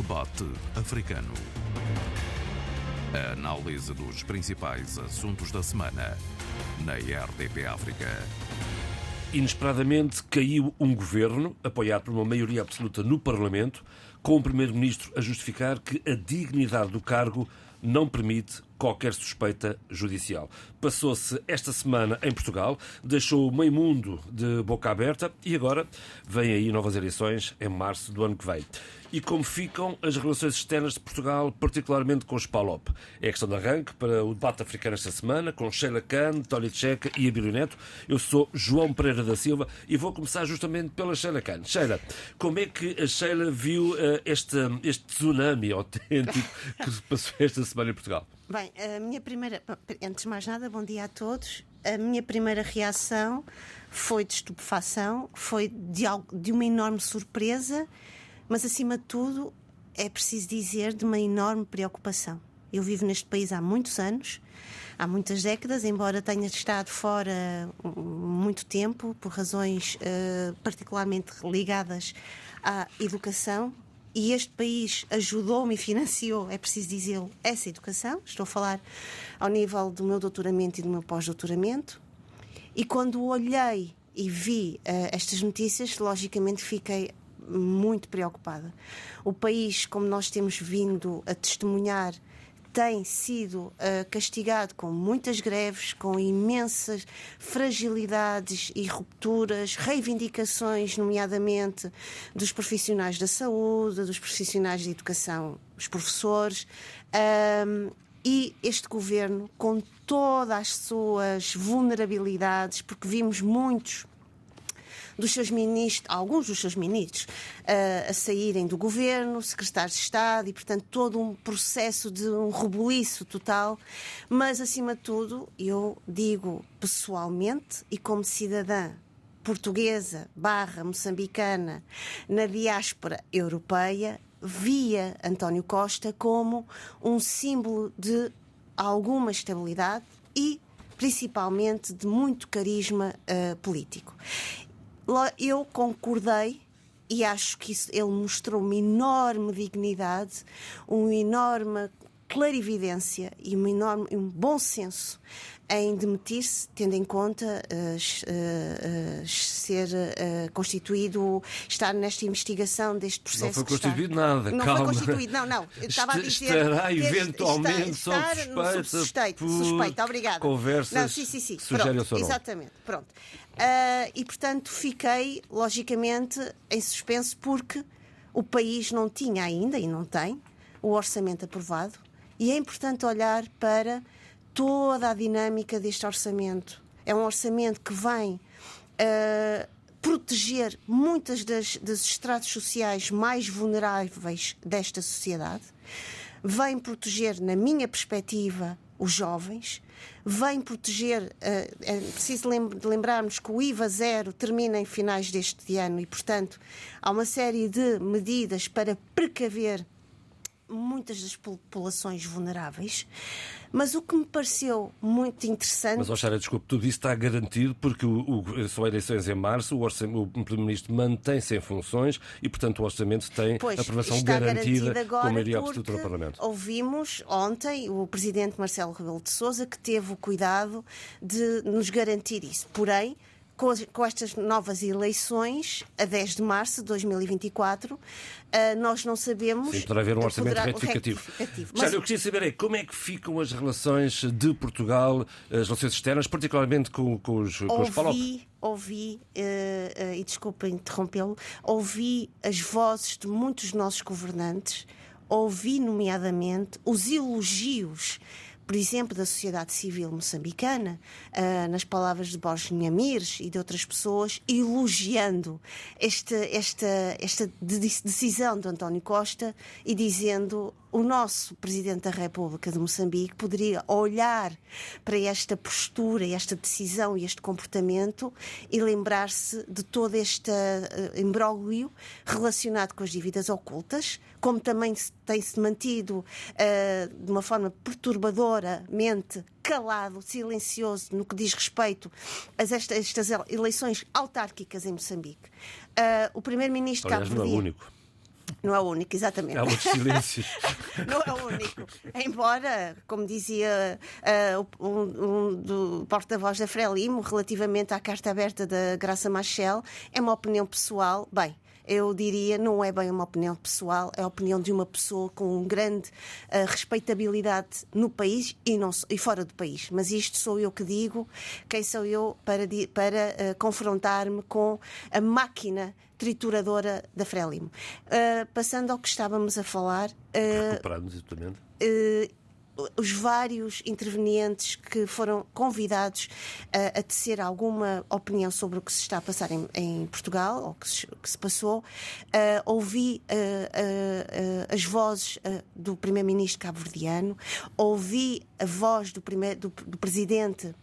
Debate Africano. A análise dos principais assuntos da semana na RDP África. Inesperadamente caiu um governo, apoiado por uma maioria absoluta no Parlamento, com o Primeiro-Ministro a justificar que a dignidade do cargo não permite qualquer suspeita judicial. Passou-se esta semana em Portugal, deixou o meio mundo de boca aberta e agora vêm aí novas eleições em março do ano que vem. E como ficam as relações externas de Portugal, particularmente com os PALOP? É a questão de arranque para o debate africano esta semana, com Sheila Khan, Tony Checa e Abílio Neto. Eu sou João Pereira da Silva e vou começar justamente pela Sheila Khan. Sheila, como é que a Sheila viu uh, este, este tsunami autêntico que se passou esta semana em Portugal? Bem, a minha primeira. Antes de mais nada, bom dia a todos. A minha primeira reação foi de estupefação, foi de, algo, de uma enorme surpresa, mas acima de tudo, é preciso dizer, de uma enorme preocupação. Eu vivo neste país há muitos anos, há muitas décadas, embora tenha estado fora muito tempo, por razões uh, particularmente ligadas à educação, e este país ajudou-me e financiou, é preciso dizê-lo, essa educação. Estou a falar ao nível do meu doutoramento e do meu pós-doutoramento. E quando olhei e vi uh, estas notícias, logicamente fiquei muito preocupada. O país, como nós temos vindo a testemunhar, tem sido uh, castigado com muitas greves, com imensas fragilidades e rupturas, reivindicações, nomeadamente dos profissionais da saúde, dos profissionais de educação, os professores. Um, e este governo, com todas as suas vulnerabilidades, porque vimos muitos dos seus ministros, alguns dos seus ministros, uh, a saírem do governo, secretários de Estado e, portanto, todo um processo de um rebuliço total. Mas, acima de tudo, eu digo pessoalmente e como cidadã portuguesa barra moçambicana na diáspora europeia, via António Costa como um símbolo de alguma estabilidade e principalmente de muito carisma uh, político eu concordei e acho que isso, ele mostrou uma enorme dignidade, uma enorme clarividência e um enorme um bom senso em demitir-se, tendo em conta uh, uh, uh, ser constituído, estar nesta investigação deste processo. Não foi constituído nada, não calma. Não foi constituído, não, não. estava a dizer. Estará eventualmente sob suspeita. Suspeito, suspeito, obrigada. Conversas não, sim, sim, sim. Pronto. Exatamente, pronto. Uh, e, portanto, fiquei, logicamente, em suspenso porque o país não tinha ainda, e não tem, o orçamento aprovado. E é importante olhar para toda a dinâmica deste orçamento. É um orçamento que vem uh, proteger muitas das, das estratos sociais mais vulneráveis desta sociedade, vem proteger, na minha perspectiva, os jovens, vem proteger. Eh, é preciso lembrarmos que o IVA zero termina em finais deste ano e, portanto, há uma série de medidas para precaver muitas das populações vulneráveis. Mas o que me pareceu muito interessante. Mas, Oxara, desculpe, tudo isso está garantido porque o, o, são eleições em março, o, o Primeiro-Ministro mantém-se em funções e, portanto, o orçamento tem pois, aprovação garantida com a maioria absoluta do Parlamento. Ouvimos ontem o Presidente Marcelo Rebelo de Souza que teve o cuidado de nos garantir isso. Porém, com, estas novas eleições, a 10 de março de 2024, ah, nós não sabemos. Sim, poderá haver um orçamento retificativo. retificativo. Mas... Já, eu queria saber é, como é que ficam as relações de Portugal, as relações externas, particularmente com, com os, com os Ouvi, ouvi uh, uh, e desculpa interrompê-lo, ouvi as vozes de muitos dos nossos governantes, ouvi, nomeadamente, os elogios por exemplo, da sociedade civil moçambicana, uh, nas palavras de Borges Nhamires e de outras pessoas, elogiando esta, esta, esta decisão de António Costa e dizendo o nosso Presidente da República de Moçambique poderia olhar para esta postura, esta decisão e este comportamento e lembrar-se de todo este uh, imbróglio relacionado com as dívidas ocultas, como também tem-se mantido uh, de uma forma perturbadoramente calado, silencioso no que diz respeito a esta, estas eleições autárquicas em Moçambique. Uh, o Primeiro-Ministro Cabo Verde... Não é o único é exatamente. Há outros silêncios. não é o único. Embora, como dizia uh, um, um do porta-voz da Frelimo, relativamente à carta aberta da Graça Machel, é uma opinião pessoal. Bem, eu diria, não é bem uma opinião pessoal, é a opinião de uma pessoa com grande uh, respeitabilidade no país e, não, e fora do país. Mas isto sou eu que digo, quem sou eu para, para uh, confrontar-me com a máquina trituradora da Frelimo. Uh, passando ao que estávamos a falar. Uh, Recuperarmos, exatamente. Uh, os vários intervenientes que foram convidados uh, a tecer alguma opinião sobre o que se está a passar em, em Portugal, ou que se, que se passou, uh, ouvi uh, as vozes do primeiro-ministro cabo-verdiano, ouvi a voz do, primeiro, do, do presidente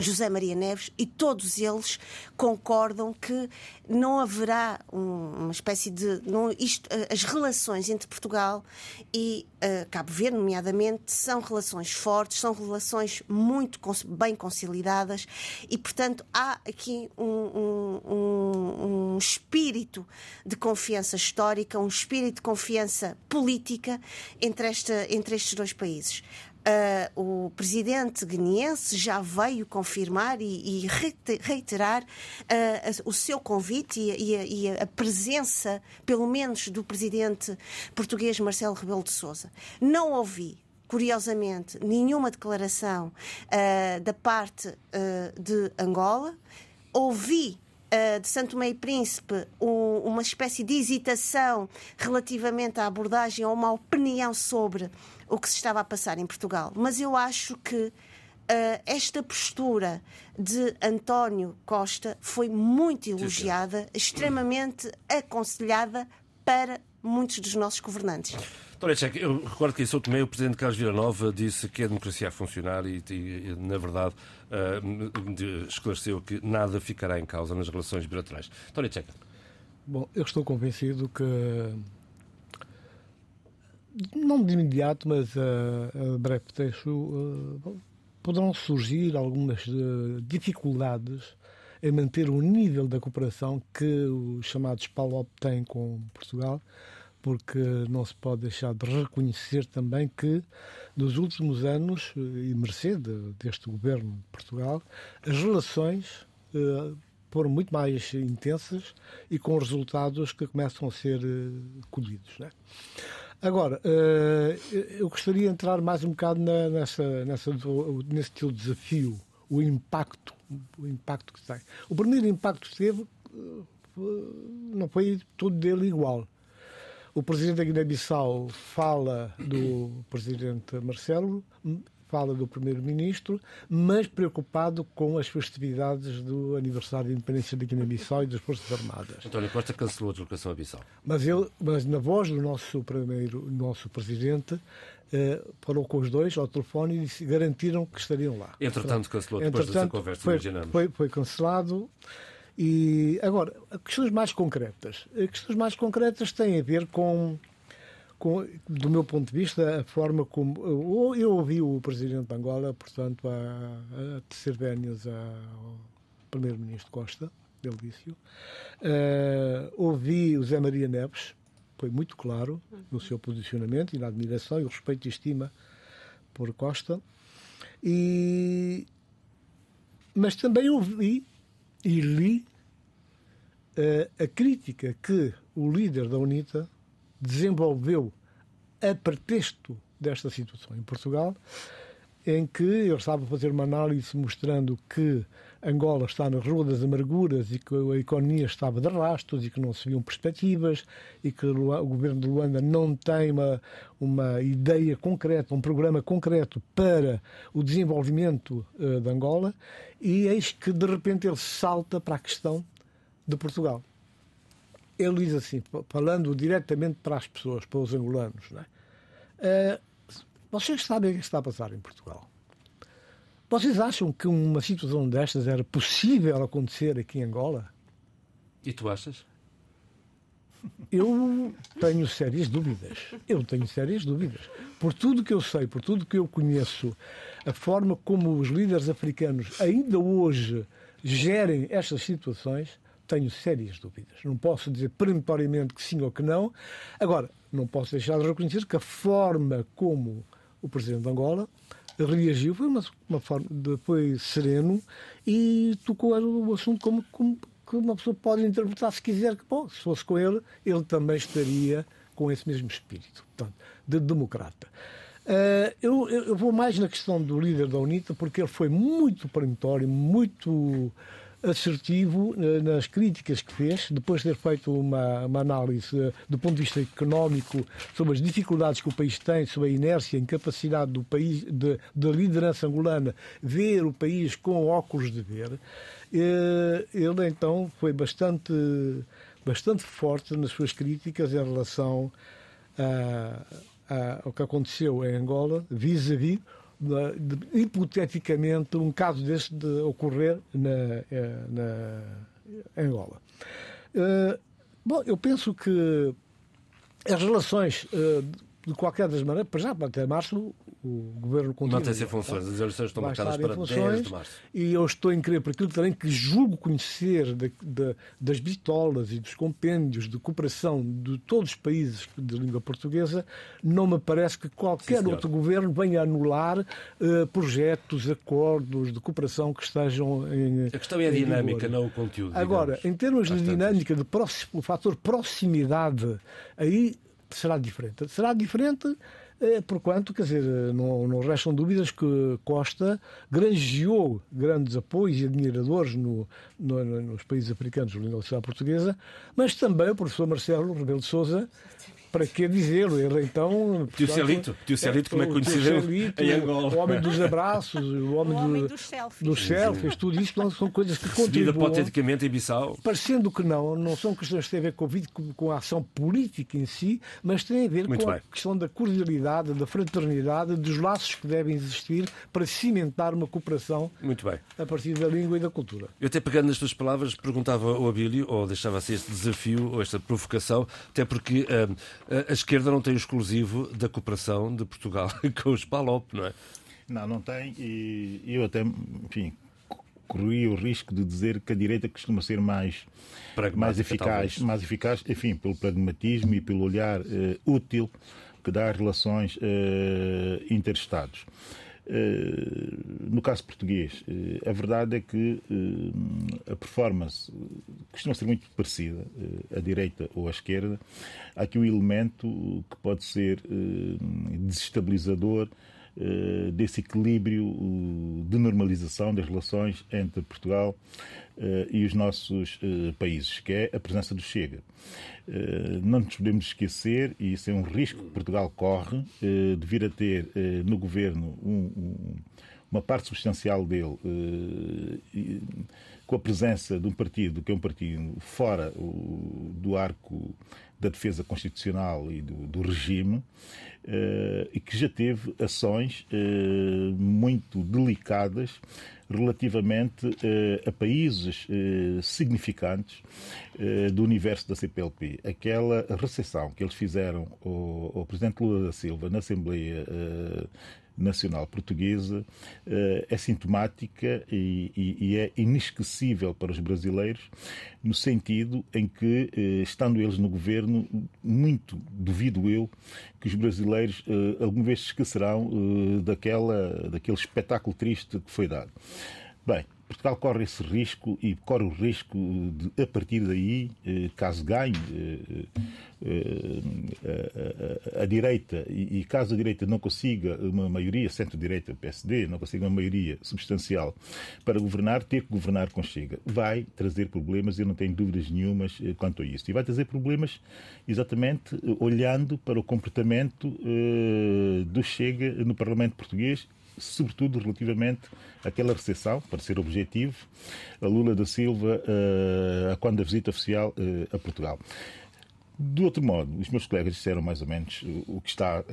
José Maria Neves e todos eles concordam que não haverá um, uma espécie de. Não, isto, eh, as relações entre Portugal e uh, Cabo Verde, nomeadamente, são relações fortes, são relações muito bem consolidadas e, portanto, há aqui um, um, um espírito de confiança histórica, um espírito de confiança política entre, esta, entre estes dois países. Uh, o presidente guineense já veio confirmar e, e reiterar uh, o seu convite e, e, e, a presença, pelo menos, do presidente português Marcelo Rebelo de Sousa. Não ouvi. Curiosamente, nenhuma declaração uh, da parte de Angola. Ouvi de Santo Meio Príncipe um, uma espécie de hesitação relativamente à abordagem ou uma opinião sobre o que se estava a passar em Portugal. Mas eu acho que uh, esta postura de António Costa foi muito elogiada, extremamente aconselhada para muitos dos nossos governantes. Doutora Checa, eu recordo que em São Tomé o Presidente Carlos Nova disse que a democracia a funcionar e, e na verdade, uh, esclareceu que nada ficará em causa nas relações bilaterais. Doutora Checa. Bom, eu estou convencido que não de imediato, mas a, a breve trecho, uh, poderão surgir algumas uh, dificuldades em manter o nível da cooperação que os chamados PALOP têm com Portugal, porque não se pode deixar de reconhecer também que nos últimos anos, e mercê deste governo de Portugal, as relações foram muito mais intensas e com resultados que começam a ser colhidos. Né? Agora, eh, eu gostaria de entrar mais um bocado nessa, nessa, nesse teu desafio, o impacto, o impacto que tem. O primeiro impacto que teve eh, não foi todo dele igual. O presidente da Guiné-Bissau fala do presidente Marcelo, fala do primeiro-ministro, mas preocupado com as festividades do aniversário da independência da Guiné-Bissau e das Forças Armadas. António Costa cancelou a deslocação a Bissau. Mas, ele, mas na voz do nosso primeiro, nosso presidente, eh, falou com os dois ao telefone e disse, garantiram que estariam lá. Entretanto, cancelou depois Entretanto, dessa conversa, foi, imaginamos. Foi, foi cancelado. E agora, questões mais concretas. Questões mais concretas têm a ver com com, do meu ponto de vista, a forma como. Eu ouvi o presidente de Angola, portanto, a, a tecer vénias ao primeiro-ministro Costa, Delício. Uh, ouvi o Zé Maria Neves, foi muito claro no seu posicionamento e na admiração e o respeito e estima por Costa. E, mas também ouvi e li uh, a crítica que o líder da UNITA desenvolveu a pretexto desta situação em Portugal, em que ele estava a fazer uma análise mostrando que Angola está na rua das amarguras e que a economia estava de rastros e que não se viam perspectivas e que o governo de Luanda não tem uma, uma ideia concreta, um programa concreto para o desenvolvimento uh, de Angola. E eis que de repente ele salta para a questão de Portugal ele diz assim, falando diretamente para as pessoas, para os angolanos, é? uh, vocês sabem o que está a passar em Portugal. Vocês acham que uma situação destas era possível acontecer aqui em Angola? E tu achas? Eu tenho sérias dúvidas. Eu tenho sérias dúvidas. Por tudo que eu sei, por tudo que eu conheço, a forma como os líderes africanos ainda hoje gerem estas situações, tenho sérias dúvidas. Não posso dizer peremptoriamente que sim ou que não. Agora, não posso deixar de reconhecer que a forma como o presidente de Angola reagiu foi uma, uma forma foi sereno e tocou o assunto como, como que uma pessoa pode interpretar se quiser que, bom, se fosse com ele, ele também estaria com esse mesmo espírito, portanto, de democrata. Uh, eu, eu, vou mais na questão do líder da UNITA, porque ele foi muito peremptório, muito assertivo uh, nas críticas que fez, depois de ter feito uma, uma análise uh, do ponto de vista económico sobre as dificuldades que o país tem, sobre a inércia, a incapacidade do país, da liderança angolana, ver o país com óculos de ver. ele então foi bastante, bastante forte nas suas críticas em relação a ao que aconteceu em Angola, vis-à-vis, -vis, hipoteticamente, um caso deste de ocorrer na, eh, na Angola. Uh, bom, eu penso que as relações, uh, de qualquer das maneiras, para já, até março, o governo continua. Mantém-se em funções, as eleições estão marcadas para funções, 10 de março. E eu estou em crer, por aquilo também que julgo conhecer de, de, das bitolas e dos compêndios de cooperação de todos os países de língua portuguesa, não me parece que qualquer Sim, outro governo venha anular uh, projetos, acordos de cooperação que estejam em. A questão é a dinâmica, não o conteúdo. Agora, digamos, em termos de dinâmica, de o fator proximidade, aí será diferente. Será diferente é, porquanto, quer dizer, não, não restam dúvidas que Costa granjeou grandes apoios e admiradores no, no, nos países africanos de língua portuguesa, mas também o professor Marcelo Rebelo de Sousa para que dizer? Ele então. Tio Celito, tio Celito, como é conhecido Celito, em Angola. O homem dos abraços, o homem, o homem do, dos selfies. Dos selfies, tudo isso são coisas que contribuem. hipoteticamente em Bissau. Parecendo que não, não são questões que têm a ver com, com, a ação política em si, mas têm a ver Muito com bem. a questão da cordialidade, da fraternidade, dos laços que devem existir para cimentar uma cooperação Muito bem. a partir da língua e da cultura. Eu até pegando nas tuas palavras, perguntava ao Abílio, ou deixava-se este desafio, ou esta provocação, até porque. Uh, a esquerda não tem o exclusivo da cooperação de Portugal com os PALOP, não é? Não, não tem. E eu até, enfim, corri o risco de dizer que a direita costuma ser mais, mais eficaz, talvez. mais eficaz, enfim, pelo pragmatismo e pelo olhar uh, útil que dá às relações uh, interestados. Eh, no caso português, eh, a verdade é que eh, a performance costuma ser muito parecida, à direita ou à esquerda. Há aqui um elemento que pode ser desestabilizador desse equilíbrio de normalização das relações entre Portugal e os nossos países, que é a presença do Chega. Eh, não nos podemos esquecer, e isso é um risco que Portugal corre, eh, de vir a ter eh, no governo um, uma parte substancial dele com a presença de um partido que é um partido fora do arco da defesa constitucional e do regime e que já teve ações muito delicadas relativamente uh, a países significantes do universo da CPLP. Aquela recepção que eles fizeram ao, ao Presidente Lula da Silva na Assembleia Nacional Portuguesa é sintomática e, e, e, é inesquecível para os brasileiros, no sentido em que, estando eles no governo, muito duvido eu que os brasileiros uh, alguma vez se esquecerão daquela, daquele espetáculo triste que foi dado. Bem, Portugal corre esse risco e corre o risco de, a partir daí, eh, caso ganhe a, a, a, direita e, caso a direita não consiga uma maioria, centro-direita, PSD, não consiga uma maioria substancial para governar, ter que governar com Chega. Vai trazer problemas, eu não tenho dúvidas nenhumas quanto a isso. E vai trazer problemas exatamente olhando para o comportamento do Chega no Parlamento Português sobretudo relativamente àquela recepção, para ser objetivo, a Lula da Silva uh, quando a visita oficial uh, a Portugal. Do outro modo, os meus colegas disseram mais ou menos o que está uh,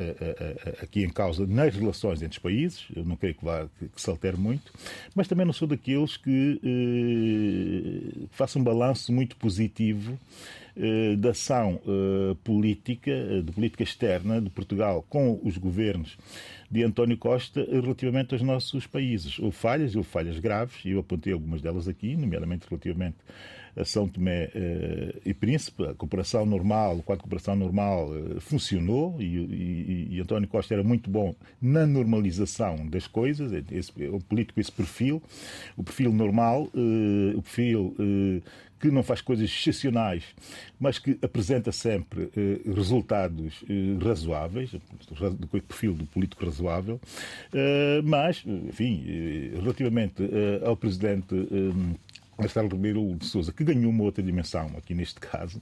aqui em causa nas relações entre os países. Eu não creio que, vá, que, que se altere muito, mas também não sou daqueles que façam um balanço muito positivo da ação política, de política externa de Portugal com os governos de António Costa relativamente aos nossos países. Houve falhas, houve falhas graves, e eu apontei algumas delas aqui, nomeadamente relativamente a São Tomé e Príncipe, a cooperação normal, o quadro de cooperação normal funcionou e, e, e, António Costa era muito bom na normalização das coisas, esse, um político esse perfil, o perfil normal, o perfil que não faz coisas excepcionais, mas que apresenta sempre eh, resultados eh, razoáveis, do perfil do político razoável, eh, mas, enfim, eh, relativamente eh, ao presidente eh, Marcelo Ribeiro de Souza, que ganhou uma outra dimensão aqui neste caso,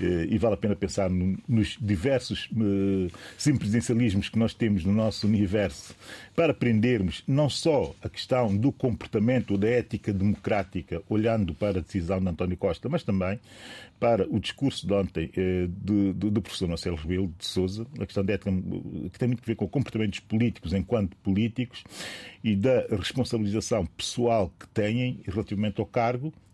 eh, e vale a pena pensar nos diversos eh, semipresidencialismos que nós temos no nosso universo para aprendermos não só a questão do comportamento, da ética democrática, olhando para a decisão de António Costa, mas também para o discurso de ontem eh, do, professor Marcelo Rebelo de Souza, a questão da ética que tem muito a ver com comportamentos políticos enquanto políticos e da responsabilização pessoal que têm relativamente ao cargo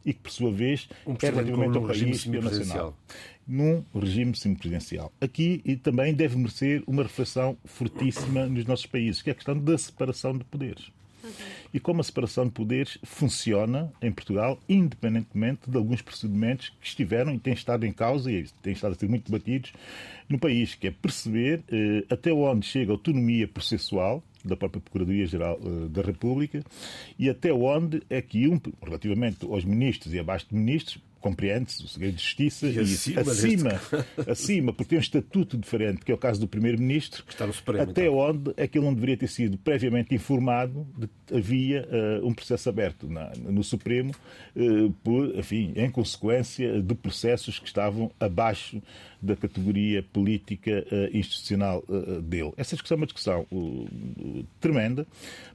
e que, por sua vez, um é relativamente ao país e ao nacional. Num regime semipresidencial. Aqui e também deve merecer uma reflexão fortíssima nos nossos países, que é a questão da separação de poderes e como a separação de poderes funciona em Portugal, independentemente de alguns procedimentos que estiveram e têm estado em causa e têm estado a ser muito debatidos no país, que é perceber eh, até onde chega a autonomia processual da própria Procuradoria-Geral eh, da República e até onde é que, um, relativamente aos ministros e abaixo de ministros, compreende-se o segredo de justiça e, acima, acima, acima, porque tem um estatuto diferente, que é o caso do Primeiro-Ministro, até então. onde é que ele não deveria ter sido previamente informado de que havia uh, um processo aberto na, no Supremo, uh, por, enfim, em consequência de processos que estavam abaixo da categoria política uh, institucional dele. Essa discussão é uma discussão tremenda,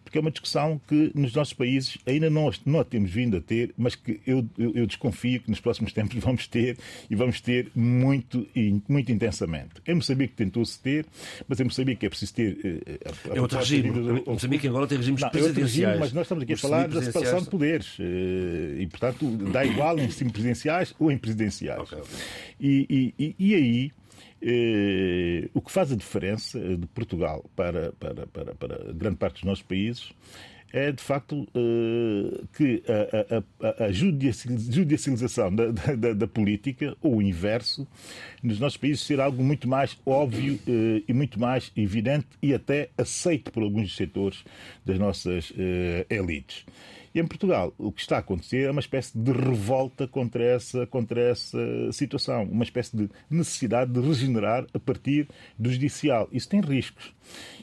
porque é uma discussão que nos nossos países ainda não, não a temos vindo a ter, mas que eu, eu, eu desconfio que nos próximos tempos vamos ter e vamos ter muito, muito intensamente. Em Moçambique tentou-se ter, mas em Moçambique é preciso ter. A, a é outro regime. De... Moçambique agora tem regimes não, presidenciais. É regime, mas nós estamos aqui a falar da separação de poderes e, portanto, dá igual em semipresidenciais ou em presidenciais. Okay, okay. E, e, e aí eh, o que faz a diferença de Portugal para, para, para, para grande parte dos nossos países é de facto eh, que a, a, a judicialização da, da, da, política, ou o inverso, nos nossos países ser algo muito mais óbvio eh, e muito mais evidente e até aceito por alguns setores das nossas eh, elites. E em Portugal, o que está a acontecer é uma espécie de revolta contra essa, contra essa situação, uma espécie de necessidade de regenerar a partir do judicial. Isso tem riscos.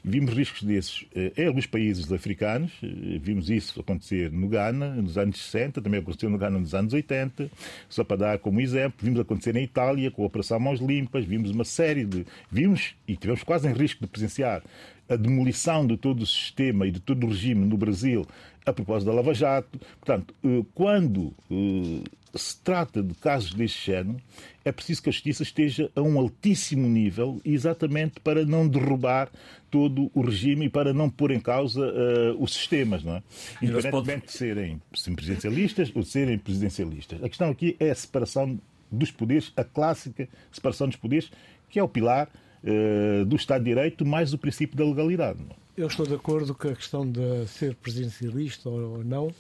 Vimos riscos desses eh, em alguns países africanos, eh, vimos isso acontecer no Ghana nos anos 60, também aconteceu no Ghana nos anos 80, só para dar como exemplo, vimos acontecer na Itália com a Operação Mãos Limpas, vimos uma série de. Vimos e tivemos quase em risco de presenciar a demolição de todo o sistema e de todo o regime no Brasil a propósito da Lava Jato. Portanto, eh, quando eh, se trata de casos deste género, é preciso que a justiça esteja a um altíssimo nível, exatamente para não derrubar todo o regime e para não pôr em causa uh, os sistemas, não é? Independentemente de serem presidencialistas ou de serem presidencialistas. A questão aqui é a separação dos poderes, a clássica separação dos poderes, que é o pilar uh, do Estado de Direito mais o princípio da legalidade. Não é? Eu estou de acordo que a questão de ser presidencialista ou não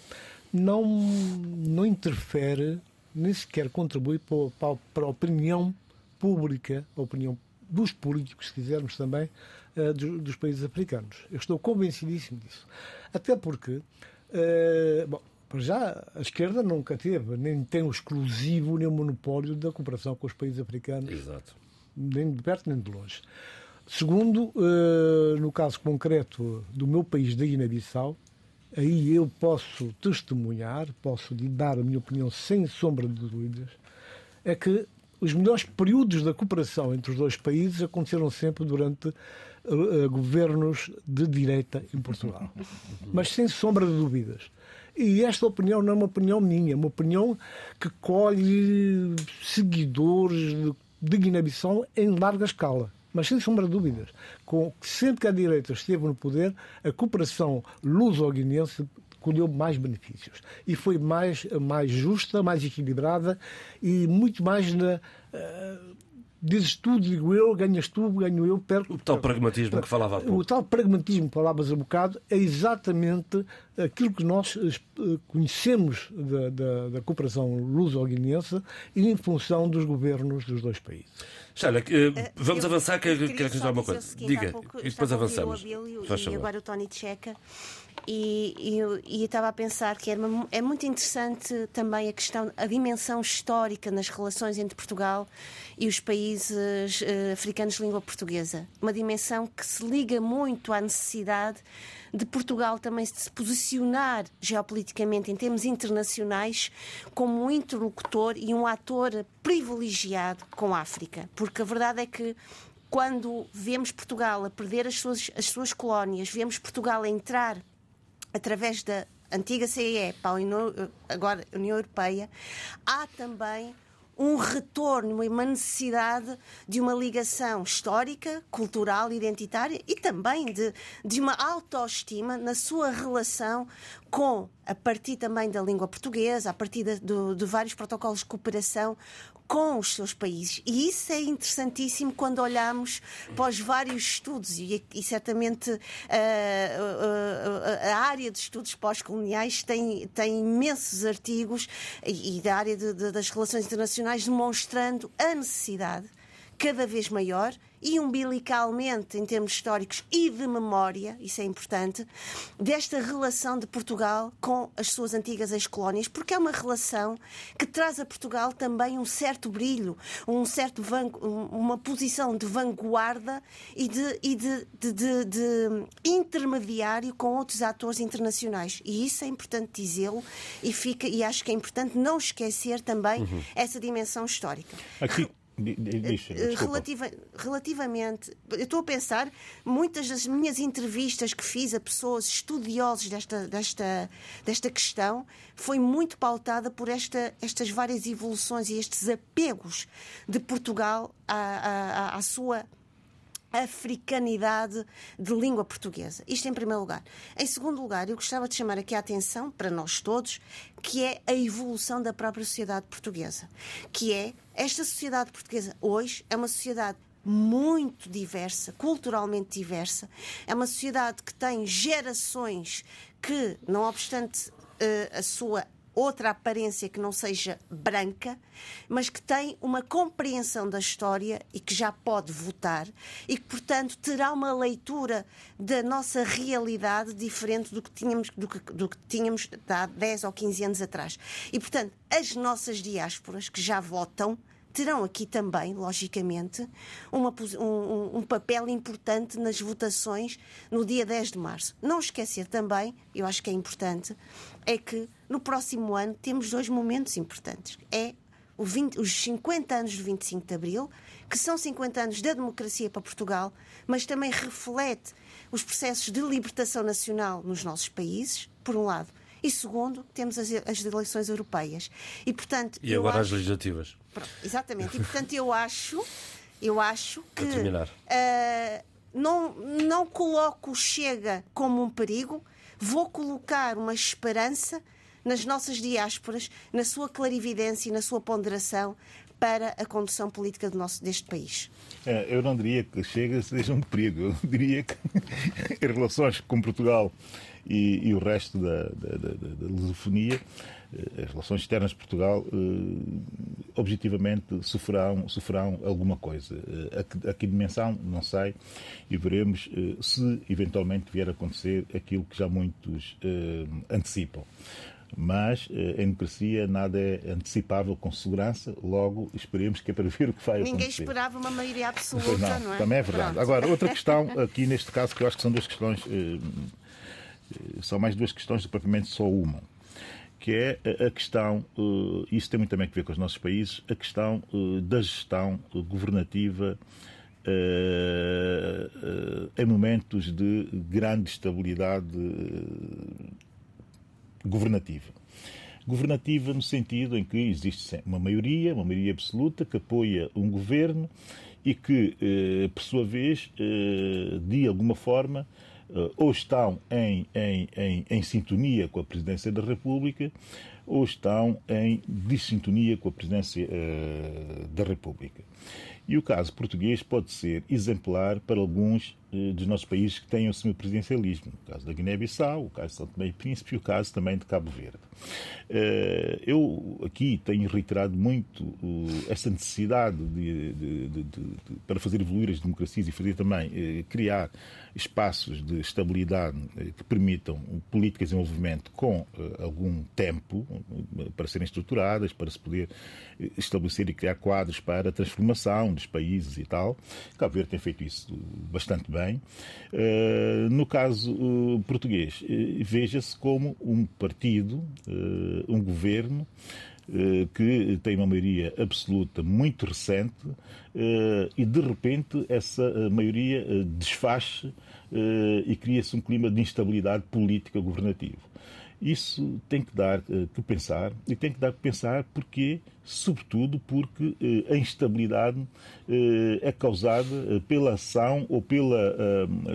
não, não interfere, nem sequer contribui para, para a opinião pública, a opinião dos políticos, se quisermos também, uh, dos, dos, países africanos. Eu estou convencidíssimo disso. Até porque, uh, bom, para já, a esquerda nunca teve, nem tem o exclusivo, nem o monopólio da cooperação com os países africanos. Exato. Nem de perto, nem de longe. Segundo, uh, no caso concreto do meu país, da Guiné-Bissau, aí eu posso testemunhar, posso dar a minha opinião sem sombra de dúvidas, é que os melhores períodos da cooperação entre os dois países aconteceram sempre durante uh, governos de direita em Portugal. Mas sem sombra de dúvidas. E esta opinião não é uma opinião minha, é uma opinião que colhe seguidores de, de Guiné-Bissau em larga escala. Mas sem sombra de dúvidas, com, sempre que a direita esteve no poder, a cooperação luso-guinense colheu mais benefícios. E foi mais, mais justa, mais equilibrada e muito mais na, uh, dizes tu, digo eu, ganhas tu, ganho eu, perco. O tal pragmatismo que falava há pouco. O tal pragmatismo que falavas um bocado é exatamente aquilo que nós eh, conhecemos da, da, da cooperação luso-guineense e em função dos governos dos dois países. Sheila, uh, vamos eu, avançar, quer acrescentar uma coisa. Seguinte, Diga, pouco, e depois avançamos. e agora o Tony Checa. E, e, e estava a pensar que uma, é muito interessante também a questão, a dimensão histórica nas relações entre Portugal e os países uh, africanos de língua portuguesa. Uma dimensão que se liga muito à necessidade de Portugal também se posicionar geopoliticamente em termos internacionais como um interlocutor e um ator privilegiado com a África. Porque a verdade é que quando vemos Portugal a perder as suas, as suas colónias, vemos Portugal a entrar através da antiga CEE União, agora União Europeia, há também um retorno e uma necessidade de uma ligação histórica, cultural, identitária e também de, de uma autoestima na sua relação com, a partir também da língua portuguesa, a partir de, de vários protocolos de cooperação com os seus países. E isso é interessantíssimo quando olhamos para os vários estudos, e, e certamente uh, uh, a área de estudos pós-coloniais tem, tem imensos artigos, e, e da área de, de, das relações internacionais, demonstrando a necessidade cada vez maior e umbilicalmente, em termos históricos e de memória, isso é importante, desta relação de Portugal com as suas antigas ex-colónias, porque é uma relação que traz a Portugal também um certo brilho, um certo uma posição de vanguarda e de, e de, de, de, de intermediário com outros atores internacionais. E isso é importante dizê-lo e, fica, e acho que é importante não esquecer também uhum. essa dimensão histórica. Aqui Deixa, eh, Relativa, relativamente, eu estou a pensar, muitas das minhas entrevistas que fiz a pessoas estudiosos desta, desta, desta questão foi muito pautada por esta, estas várias evoluções e estes apegos de Portugal à, à, à sua africanidade de língua portuguesa. Isto em primeiro lugar. Em segundo lugar, eu gostava de chamar aqui a atenção para nós todos, que é a evolução da própria sociedade portuguesa, que é esta sociedade portuguesa hoje é uma sociedade muito diversa, culturalmente diversa. É uma sociedade que tem gerações que, não obstante uh, a sua outra aparência que não seja branca, mas que tem uma compreensão da história e que já pode votar e que, portanto, terá uma leitura da nossa realidade diferente do que tínhamos, do que, do que tínhamos há 10 ou 15 anos atrás. E, portanto, as nossas diásporas que já votam terão aqui também, logicamente, uma, um, um, papel importante nas votações no dia 10 de março. Não esquecer também, eu acho que é importante, é que no próximo ano temos dois momentos importantes. É 20, os 50 anos do 25 de Abril, que são 50 anos da democracia para Portugal, mas também reflete os processos de libertação nacional nos nossos países, por um lado, e segundo, temos as, as eleições europeias. E, portanto, e agora acho... as legislativas. Pronto, exatamente. E, portanto, eu acho, eu acho que. Uh, não, não coloco o Chega como um perigo, vou colocar uma esperança nas nossas diásporas, na sua clarividência e na sua ponderação para a condução política do nosso, deste país. É, eu não diria que Chega seja um perigo, eu diria que em relações com Portugal e, e o resto da, da, da, da lusofonia, eh, as relações externas de Portugal eh, objetivamente sofrerão, sofrerão alguma coisa. Eh, a, a que dimensão, não sei, e veremos se eventualmente vier a acontecer aquilo que já muitos antecipam mas em democracia nada é antecipável com segurança, logo esperemos que é para ver o que vai Ninguém acontecer. Ninguém esperava uma maioria absoluta, não, não, é? Também é verdade. Pronto. Agora, outra questão aqui neste caso, que eu acho que são duas questões são mais duas questões, propriamente só uma, que é a questão, eh, isso tem muito também a ver com os nossos países, a questão eh, da gestão governativa eh, em momentos de grande estabilidade governativa. Governativa no sentido em que existe uma maioria, uma maioria absoluta, que apoia um governo e que, por sua vez, de alguma forma, uh, ou estão em, em, em, em sintonia com a Presidência da República ou estão em dissintonia com a presidência uh, da República. E o caso português pode ser exemplar para alguns eh, dos nossos países que têm o semipresidencialismo. O caso da Guiné-Bissau, o caso de São Tomé e Príncipe e o caso também de Cabo Verde. Eh, eu aqui tenho reiterado muito essa necessidade de, de, de, para fazer evoluir as democracias e fazer também eh, criar espaços de estabilidade que permitam políticas de desenvolvimento com algum tempo para serem estruturadas, para se poder estabelecer e criar quadros para a transformação dos países e tal. Cabo Verde tem feito isso bastante bem. Uh, no caso uh, português, uh, veja-se como um partido, um governo, que tem uma maioria absoluta muito recente e de repente essa maioria desfaz e cria-se um clima de instabilidade política governativa. Isso tem que dar uh, que pensar e tem que dar que pensar porque, sobretudo, porque uh, a instabilidade uh, é causada pela ação ou pela,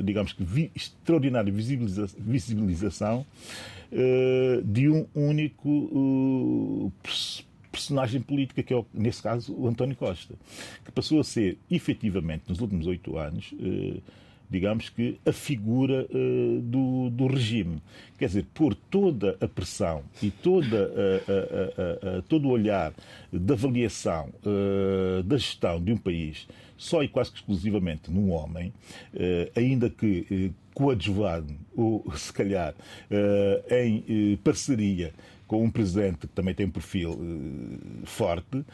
digamos que, vi extraordinária visibiliza visibilização de um único personagem política, que é, nesse caso, o António Costa, que passou a ser, efetivamente, nos últimos oito anos, digamos que, a figura uh, do, do regime. Quer dizer, por toda a pressão e toda a, a, todo o olhar de avaliação uh, da gestão de um país só e quase que exclusivamente num homem, uh, ainda que coadjuvado ou, se calhar, em parceria com um presidente que também tem um perfil uh, forte, uh,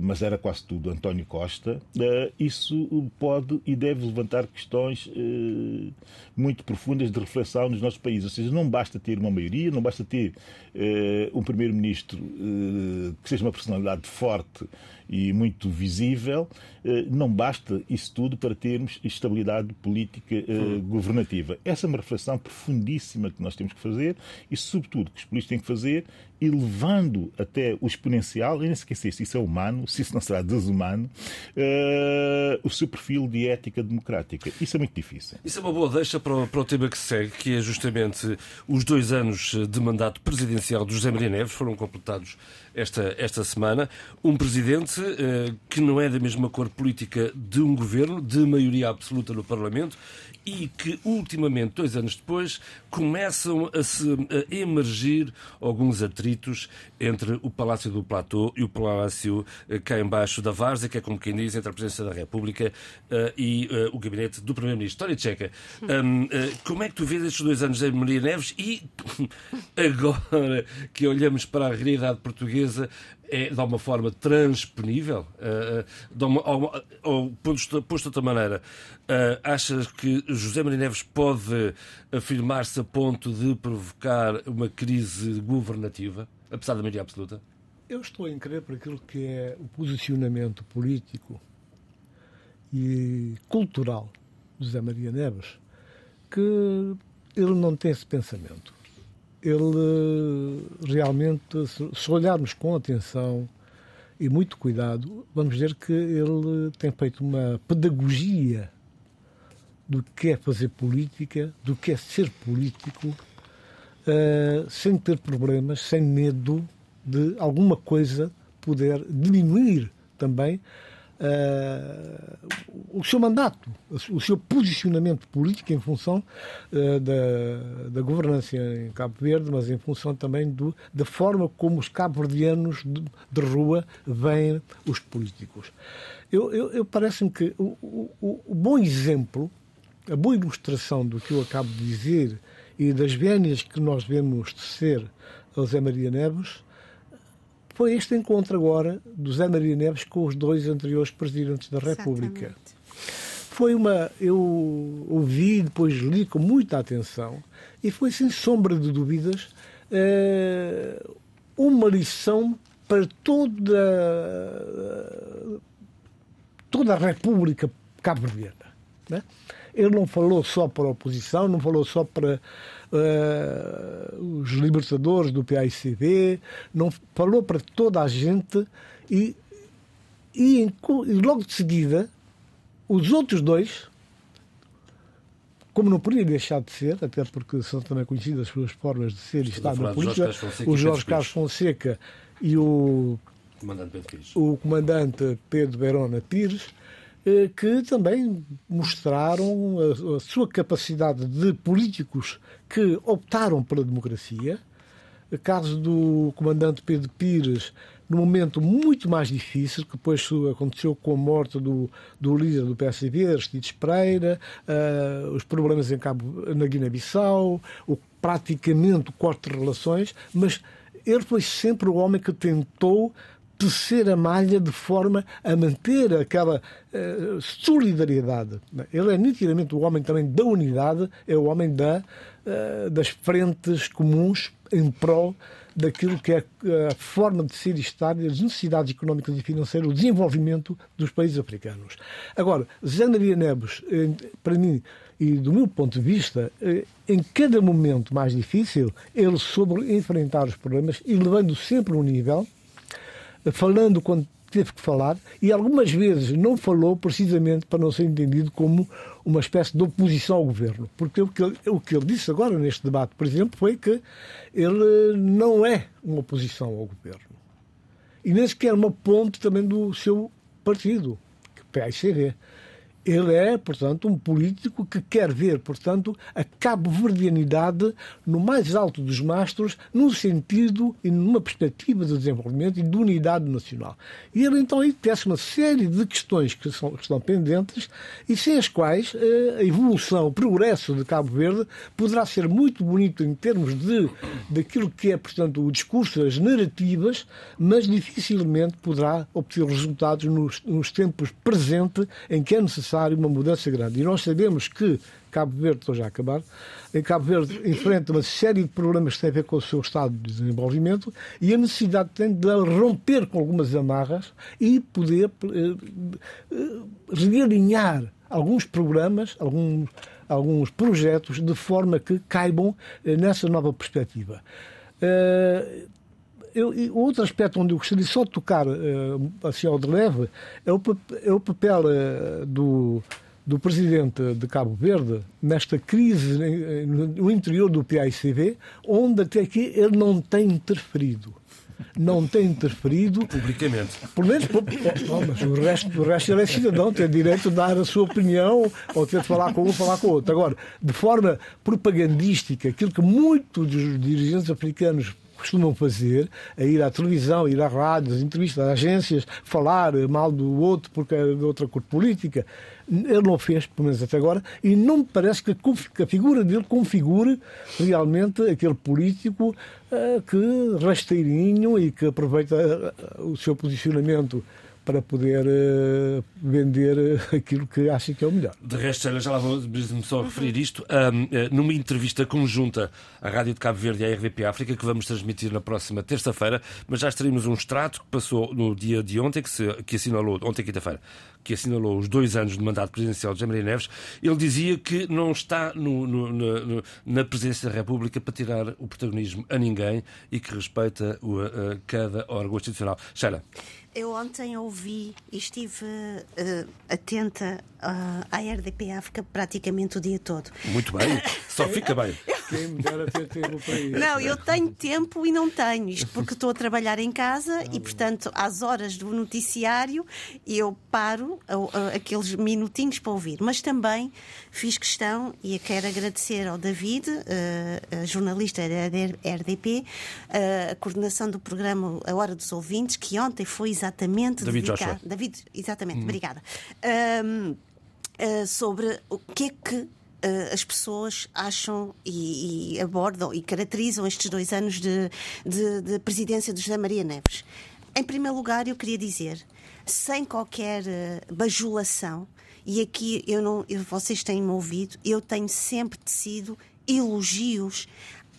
mas era quase tudo António Costa, uh, isso pode e deve levantar questões muito profundas de reflexão nos nossos países. Ou seja, não basta ter uma maioria, não basta ter um primeiro-ministro que seja uma personalidade forte e muito visível, não basta isso tudo para termos estabilidade política governativa. Essa é uma reflexão profundíssima que nós temos que fazer e, sobretudo, que os políticos têm que fazer elevando até o exponencial, e nem esquecer se isso é humano, se isso não será desumano, uh, o seu perfil de ética democrática. Isso é muito difícil. Isso é uma boa deixa para o, para o tema que segue, que é justamente os dois anos de mandato presidencial do José Maria Neves, foram completados esta, esta semana. Um presidente uh, que não é da mesma cor política de um governo, de maioria absoluta no Parlamento, e que ultimamente, dois anos depois, começam a, se, a emergir alguns atritos entre o Palácio do Platô e o Palácio eh, cá embaixo da Várzea, que é como quem diz, entre a Presidência da República uh, e uh, o gabinete do Primeiro-Ministro. História tcheca. Um, uh, como é que tu vês estes dois anos de Maria Neves e agora que olhamos para a realidade portuguesa, é de alguma forma transponível? Uh, de uma, ou, posto, de outra maneira, uh, achas que José Maria Neves pode afirmar-se a ponto de provocar uma crise governativa, apesar da maioria absoluta? Eu estou em crer por aquilo que é o posicionamento político e cultural de José Maria Neves, que ele não tem esse pensamento ele realmente, se olharmos com atenção e muito cuidado, vamos ver que ele tem feito uma pedagogia do que é fazer política, do que é ser político, uh, sem ter problemas, sem medo de alguma coisa poder diminuir também uh, o seu mandato, o seu posicionamento político em função uh, da, da governança em Cabo Verde, mas em função também do, da forma como os cabo-verdianos de, de, rua veem os políticos. Eu, eu, eu parece-me que o, o, o bom exemplo, a boa ilustração do que eu acabo de dizer e das vénias que nós vemos tecer a José Maria Neves foi este encontro agora do Zé Maria Neves com os dois anteriores presidentes da República. Exatamente. Foi uma. Eu ouvi, depois li com muita atenção, e foi sem sombra de dúvidas eh, uma lição para toda, toda a República Cabo-Verdiana. Né? Ele não falou só para a oposição, não falou só para uh, os libertadores do PAICB, não falou para toda a gente e, e, e logo de seguida os outros dois como não podia deixar de ser, até porque são também conhecidas as suas formas de ser e estar na política, o Jorge Carlos Fonseca e o comandante Pedro Pires, o comandante Pedro Verona Pires, que também mostraram a, a sua capacidade de políticos que optaram pela democracia. O caso do comandante Pedro Pires, num momento muito mais difícil, que depois aconteceu com a morte do, do líder do PSDB, Aristides Pereira, uh, os problemas em Cabo, na Guiné-Bissau, o, praticamente o corte de relações, mas ele foi sempre o homem que tentou tecer a malha de forma a manter aquela uh, solidariedade. Ele é nitidamente o homem também da unidade, é o homem da, uh, das frentes comuns em prol daquilo que é a forma de ser e estar as necessidades económicas e financeiras, o desenvolvimento dos países africanos. Agora, Zé Maria Neves, para mim, e do meu ponto de vista, eh, em cada momento mais difícil, ele soube enfrentar os problemas e levando sempre um nível, falando quando teve que falar e algumas vezes não falou precisamente para não ser entendido como uma espécie de oposição ao governo. Porque o que, ele, o que ele disse agora neste debate, por exemplo, foi que ele não é uma oposição ao governo. E nem sequer uma ponte também do seu partido, que é o PAICV. Ele é, portanto, um político que quer ver, portanto, a cabo-verdianidade no mais alto dos mastros, num sentido e numa perspectiva de desenvolvimento e de unidade nacional. E ele, então, aí tece uma série de questões que, são, que estão pendentes e sem as quais eh, a evolução, o progresso de Cabo Verde poderá ser muito bonito em termos de daquilo que é, portanto, o discurso, as narrativas, mas dificilmente poderá obter resultados nos, nos tempos presentes em que é necessário necessário uma mudança grande. E nós sabemos que Cabo Verde, estou já a acabar, em Cabo Verde enfrenta uma série de problemas que têm a ver com o seu estado de desenvolvimento e a necessidade tem de romper com algumas amarras e poder eh, eh, realinhar alguns programas, alguns, alguns projetos de forma que caibam eh, nessa nova perspectiva. Uh, eu, outro aspecto onde eu gostaria só de tocar uh, assim ao de leve é o, é o papel uh, do, do presidente de Cabo Verde nesta crise no interior do PAICV, onde até aqui ele não tem interferido não tem interferido. Publicamente. Pelo menos, oh, mas o resto, o resto ele é cidadão, tem direito de dar a sua opinião ou ter de falar com um, falar com o outro. Agora, de forma propagandística, aquilo que muitos dos dirigentes africanos costumam fazer, a ir à televisão, ir à rádio, às entrevistas, às agências, falar mal do outro porque é de outra cor política. Ele não fez, pelo menos até agora, e não me parece que a figura dele configure realmente aquele político uh, que rasteirinho e que aproveita uh, o seu posicionamento para poder uh, vender uh, aquilo que acha que é o melhor. De resto, já lá vou-me só referir isto, um, eh, numa entrevista conjunta à Rádio de Cabo Verde e à RDP África, que vamos transmitir na próxima terça-feira, mas já estaremos um extrato que passou no dia de ontem, que, se, que assinalou, ontem quinta-feira, que assinalou os dois anos de mandato presidencial de José Maria Neves, ele dizia que não está no, no, no, na presidência da República para tirar o protagonismo a ninguém e que respeita o, cada órgão institucional. Sheila. Eu ontem ouvi e estive uh, atenta uh, à RDP África praticamente o dia todo. Muito bem, só fica bem. Quem me dera ter tempo para isso. Não, eu tenho tempo e não tenho, isto porque estou a trabalhar em casa ah, e, portanto, às horas do noticiário eu paro aqueles minutinhos para ouvir. Mas também fiz questão e quero agradecer ao David, uh, jornalista da RDP, uh, a coordenação do programa A Hora dos Ouvintes, que ontem foi exatamente David dedicado. Joshua. David, exatamente, hum. obrigada. Um, uh, sobre o que é que uh, as pessoas acham e, e, abordam e caracterizam estes dois anos de, de, de, presidência de José Maria Neves. Em primeiro lugar, eu queria dizer, sem qualquer uh, bajulação, e aqui eu não, eu, vocês têm-me ouvido, eu tenho sempre tecido elogios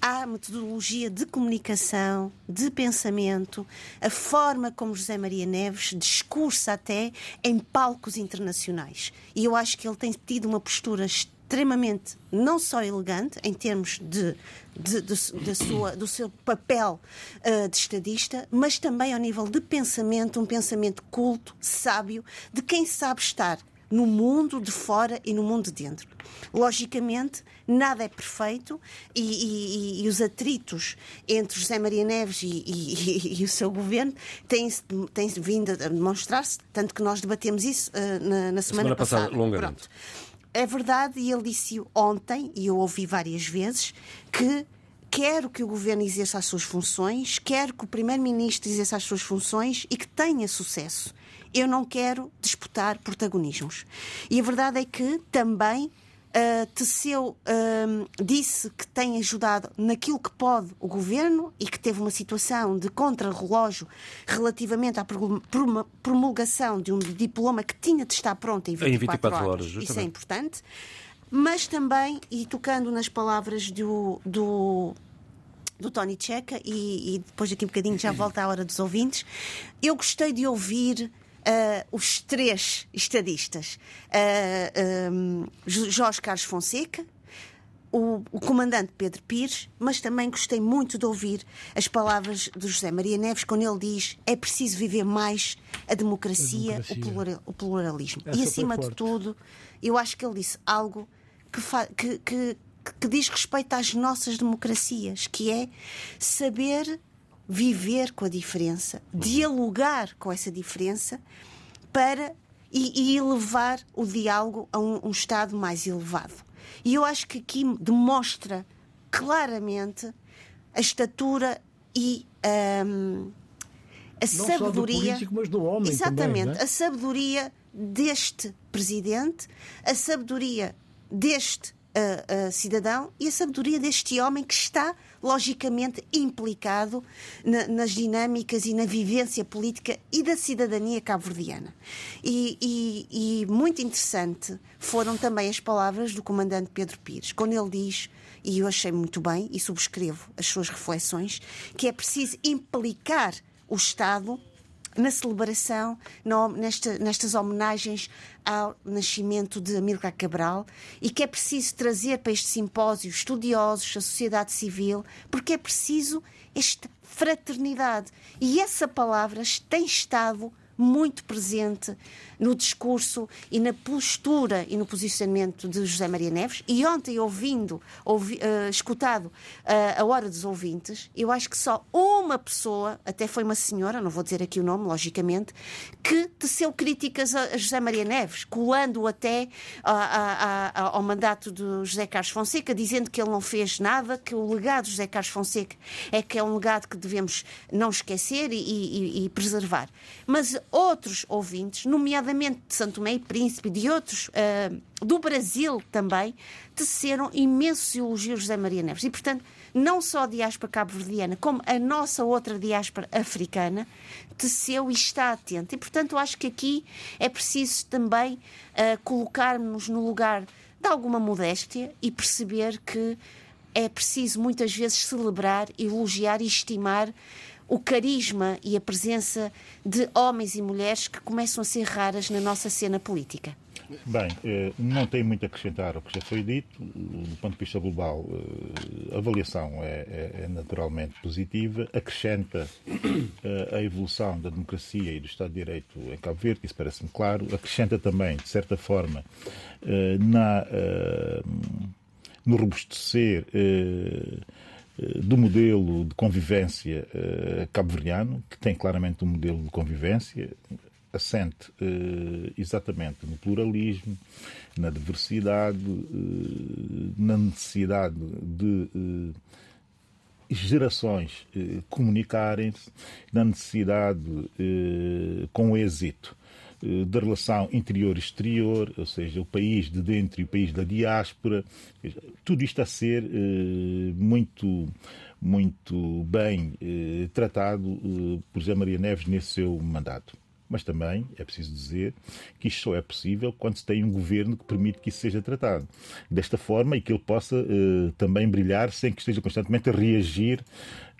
à metodologia de comunicação, de pensamento, a forma como José Maria Neves discursa até em palcos internacionais. E eu acho que ele tem tido uma postura extremamente não só elegante em termos de, de, de, de sua, do seu papel uh, de estadista, mas também ao nível de pensamento, um pensamento culto, sábio, de quem sabe estar no mundo de fora e no mundo de dentro. Logicamente, nada é perfeito e, e, e os atritos entre José Maria Neves e, e o seu governo têm, têm vindo a demonstrar-se, tanto que nós debatemos isso uh, na, na, semana, semana passada. passada. Longamente. Pronto. É verdade, e ele disse ontem, e eu ouvi várias vezes, que quero que o governo exerça as suas funções, quero que o primeiro-ministro exerça as suas funções e que tenha sucesso. Eu não quero disputar protagonismos. E a verdade é que também uh, teceu, uh, disse que tem ajudado naquilo que pode o governo e que teve uma situação de contrarrelógio relativamente à promulgação de um diploma que tinha de estar pronto em 24, em 24 horas. horas. Isso é importante. Mas também, e tocando nas palavras do, do do Tony Checa e, e, depois daqui um bocadinho já volta à hora dos ouvintes. Eu gostei de ouvir uh, os três estadistas, uh, um, Jorge Carlos Fonseca, o, o, comandante Pedro Pires, mas também gostei muito de ouvir as palavras de José Maria Neves quando ele diz é preciso viver mais a democracia, a democracia. O, pluralismo. Essa e acima de tudo, eu acho que ele disse algo que, que, que, que diz respeito às nossas democracias, que é saber viver com a diferença, dialogar com essa diferença para e, e elevar o diálogo a um, um, estado mais elevado. E eu acho que aqui demonstra claramente a estatura e um, a Não sabedoria. Só do político, mas do homem exatamente, também, é? a sabedoria deste presidente, a sabedoria deste uh, uh, cidadão e a sabedoria deste homem que está logicamente implicado na, nas dinâmicas e na vivência política e da cidadania cabo-verdiana. E, e, e muito interessante foram também as palavras do comandante Pedro Pires, quando ele diz e eu achei muito bem e subscrevo as suas reflexões, que é preciso implicar o Estado na celebração, no, nesta, nestas homenagens ao nascimento de Amílcar Cabral e que é preciso trazer para este simpósio estudiosos, a sociedade civil, porque é preciso esta fraternidade. E essa palavra tem estado muito presente no discurso e na postura e no posicionamento de José Maria Neves. E ontem, ouvindo, ouvi, uh, escutado uh, a hora dos ouvintes, eu acho que só uma pessoa, até foi uma senhora, não vou dizer aqui o nome, logicamente, que teceu críticas a, José Maria Neves, colando até a, a, ao mandato de José Carlos Fonseca, dizendo que ele não fez nada, que o legado de José Carlos Fonseca é que é um legado que devemos não esquecer e, e, e preservar. Mas outros ouvintes, nomeadamente de Santo Tomé e Príncipe, de outros uh, do Brasil também, teceram imensos elogios José Maria Neves. E, portanto, não só a diáspora cabo-verdiana, como a nossa outra diáspora africana, teceu e está atenta. E, portanto, acho que aqui é preciso também uh, colocarmos no lugar de alguma modéstia e perceber que é preciso muitas vezes celebrar, elogiar e estimar o carisma e a presença de homens e mulheres que começam a ser raras na nossa cena política. Bem, eh, não tenho muito a acrescentar ao que já foi dito. Do ponto de vista global, eh, a avaliação é, é, é naturalmente positiva. Acrescenta eh, a evolução da democracia e do Estado de Direito em Cabo Verde, isso parece-me claro. Acrescenta também, de certa forma, na, no robustecer do modelo de convivência uh, cabo-verdiano, que tem claramente um modelo de convivência assente uh, exatamente no pluralismo, na diversidade, na necessidade de gerações comunicarem-se, na necessidade com êxito. eh, da relação interior-exterior, ou seja, o país de dentro e o país da diáspora, tudo isto a ser eh, muito, muito bem eh, tratado por José Maria Neves nesse seu mandato. Mas também é preciso dizer que isto só é possível quando se tem um governo que permite que isso seja tratado desta forma e que ele possa também brilhar sem que esteja constantemente a reagir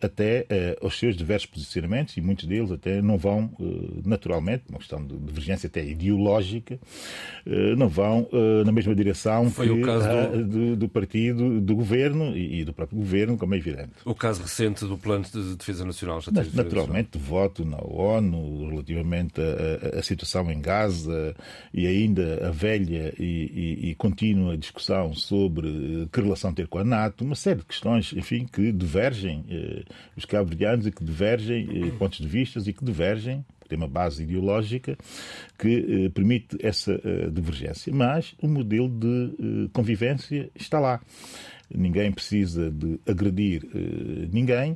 até uh, aos seus diversos posicionamentos, e muitos deles até não vão, uh, naturalmente, uma questão de divergência até ideológica, uh, não vão na mesma direção Foi que, o caso do... do... do, partido, do governo e, e, do próprio governo, como é evidente. O caso recente do Plano de Defesa Nacional já teve Naturalmente, voto na ONU relativamente à situação em Gaza e ainda a velha e, e, e contínua discussão sobre que relação ter com a NATO, uma série de questões, enfim, que divergem eh, os cabo-verdianos e que divergem eh, pontos de vista e que divergem tem uma base ideológica que eh, permite essa eh, divergência. Mas o modelo de eh, convivência está lá. Ninguém precisa de agredir eh, ninguém,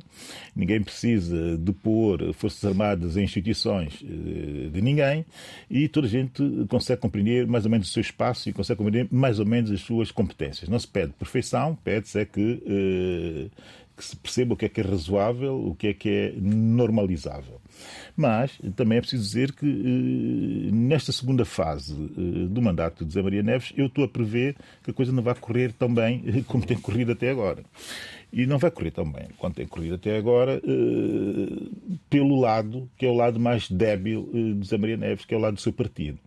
ninguém precisa de pôr Forças Armadas em instituições eh, de ninguém e toda a gente consegue compreender mais ou menos o seu espaço e consegue compreender mais ou menos as suas competências. Não se pede perfeição, pede-se é que que se perceba o que é que é razoável, o que é que é normalizável. Mas também é preciso dizer que eh, nesta segunda fase eh, do mandato de Zé Maria Neves, eu estou a prever que a coisa não vai correr tão bem como tem corrido até agora. E não vai correr tão bem quanto tem corrido até agora, eh, pelo lado que é o lado mais débil de Zé Maria Neves, que é o lado do seu partido.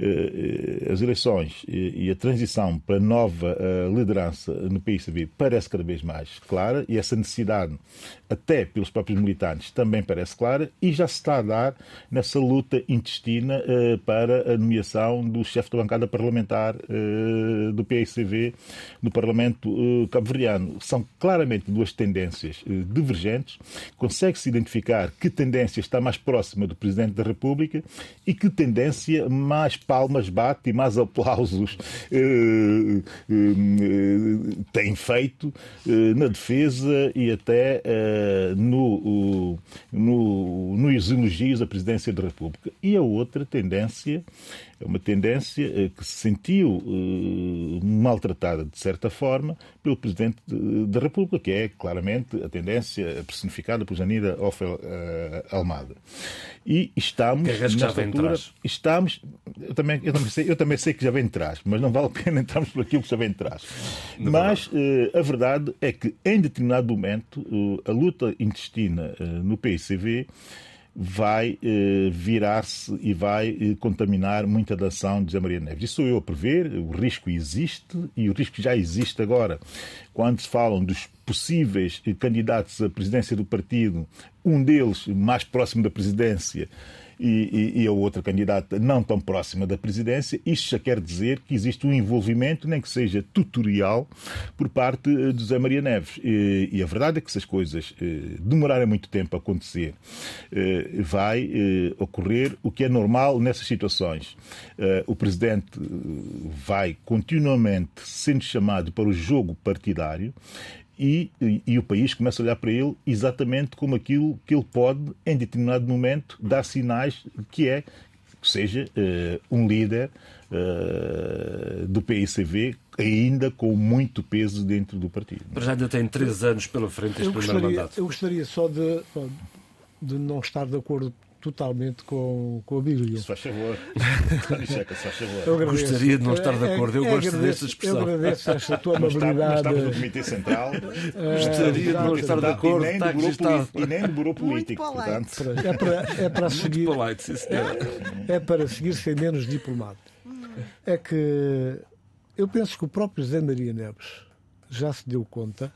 Eh, eh, as eleições e a transição para nova eh, liderança no PICB parece cada vez mais clara e essa necessidade, até pelos próprios militantes, também parece clara e já se está a dar nessa luta intestina para a nomeação do chefe da bancada parlamentar do PICV no Parlamento cabo-verdiano. São claramente duas tendências divergentes. Consegue-se identificar que tendência está mais próxima do Presidente da República e que tendência mais palmas bate e mais aplausos eh, eh, tem feito eh, na defesa e até eh, no, no, nos elogios à presidência da República. E a outra tendência é uma tendência eh, que se sentiu eh, maltratada, de certa forma, pelo Presidente da República, que é claramente a tendência personificada por Janira Ofel eh, Almada. E estamos, que nesta já altura, estamos, eu também, eu, também sei, eu também sei que já vem de trás, mas não vale a pena entrarmos por aquilo que já vem de trás. Não mas a verdade é que, em determinado momento, a luta intestina no PICV vai eh, virar-se e vai eh, contaminar muita da ação de José Maria Neves. Isso eu a prever, o risco existe e o risco já existe agora. Quando se falam dos possíveis eh, candidatos à presidência do partido, um deles mais próximo da presidência e, e, e, a outra candidata não tão próxima da presidência, isto já quer dizer que existe um envolvimento, nem que seja tutorial, por parte eh, de José Maria Neves. E, e a verdade é que se as coisas eh, demorarem muito tempo a acontecer, eh, vai ocorrer o que é normal nessas situações. O presidente vai continuamente sendo chamado para o jogo partidário e, e, e, o país começa a olhar para ele exatamente como aquilo que ele pode, em determinado momento, dar sinais que é que seja uh, um líder uh, do PICV, ainda com muito peso dentro do partido. Mas já ainda tem três anos pela frente este primeiro mandato. Eu gostaria só de, de não estar de acordo totalmente com, com a Bíblia. Se faz favor. Checa, se faz favor. Eu Gostaria de não estar de é, acordo. Eu é, gosto dessa expressão. Eu agradeço esta tua amabilidade. Nós estamos no Comitê Central. Gostaria de não estar de acordo. E nem, do e nem do Bureau Político. Portanto. É para, é para seguir. Polite, é, é para seguir sem menos diplomado. É que eu penso que o próprio Zé Maria Neves já se deu conta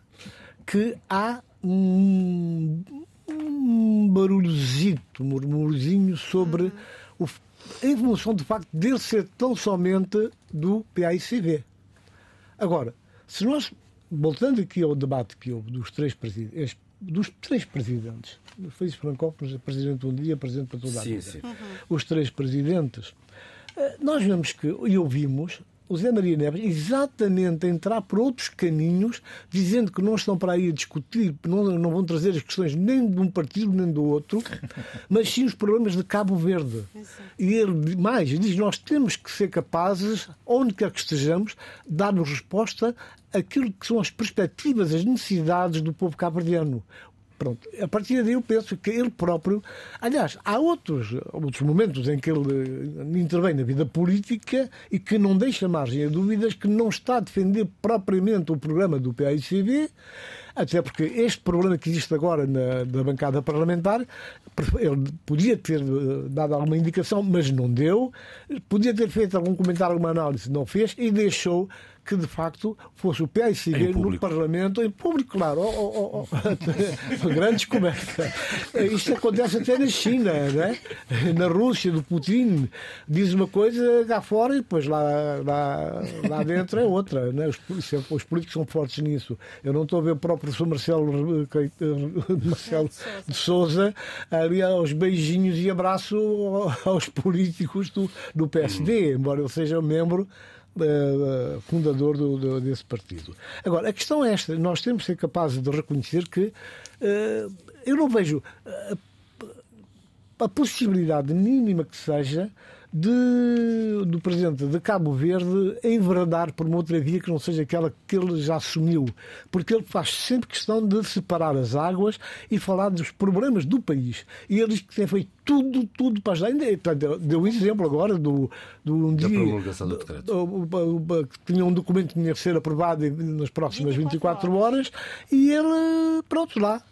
que há um, um barulhozito, um murmurzinho sobre o, em função do facto de ser tão somente do PAICV. Agora, se nós, voltando aqui ao debate que houve dos três presidentes, dos três presidentes, Feliz Francópolis, presidente um dia, presidente para toda a vida, sim, sim. Uhum. os três presidentes, eh, nós vemos que, e ouvimos, o Zé Maria Neves exatamente a entrar por outros caminhos, dizendo que não estão para aí a discutir, não, não vão trazer as questões nem de um partido nem do outro, mas sim os problemas de Cabo Verde. E ele mais diz: nós temos que ser capazes, onde quer que estejamos, dar-nos resposta àquilo que são as perspectivas, as necessidades do povo cabo-verdiano Pronto. A partir daí eu penso que ele próprio. Aliás, há outros, outros momentos em que ele intervém na vida política e que não deixa margem a dúvidas que não está a defender propriamente o programa do PAICV até porque este problema que existe agora na, na bancada parlamentar, ele podia ter eh, dado alguma indicação, mas não deu, podia ter feito algum comentário, alguma análise, não fez e deixou que de facto fosse o PSC no Parlamento, em público, claro, oh, oh, oh, grande descoberta. Isto acontece até na China, né? na Rússia, do Putin, diz uma coisa cá fora e depois lá, lá, lá dentro é outra. Né? Os, os políticos são fortes nisso. Eu não estou a ver o próprio professor Marcelo, Marcelo de Souza ali aos beijinhos e abraço aos políticos do, do PSD, embora ele seja membro uh, fundador do, do, desse partido. Agora, a questão é esta: nós temos que ser capazes de reconhecer que uh, eu não vejo a, a possibilidade mínima que seja de, do presidente de Cabo Verde enveredar por uma outra via que não seja aquela que ele já assumiu. Porque ele faz sempre questão de separar as águas e falar dos problemas do país. E ele diz que tem feito tudo, tudo para ajudar. Ainda, deu um exemplo agora do, do um da dia. promulgação do decreto. Que tinha um documento que tinha que ser aprovado nas próximas 24 horas e ele, pronto, lá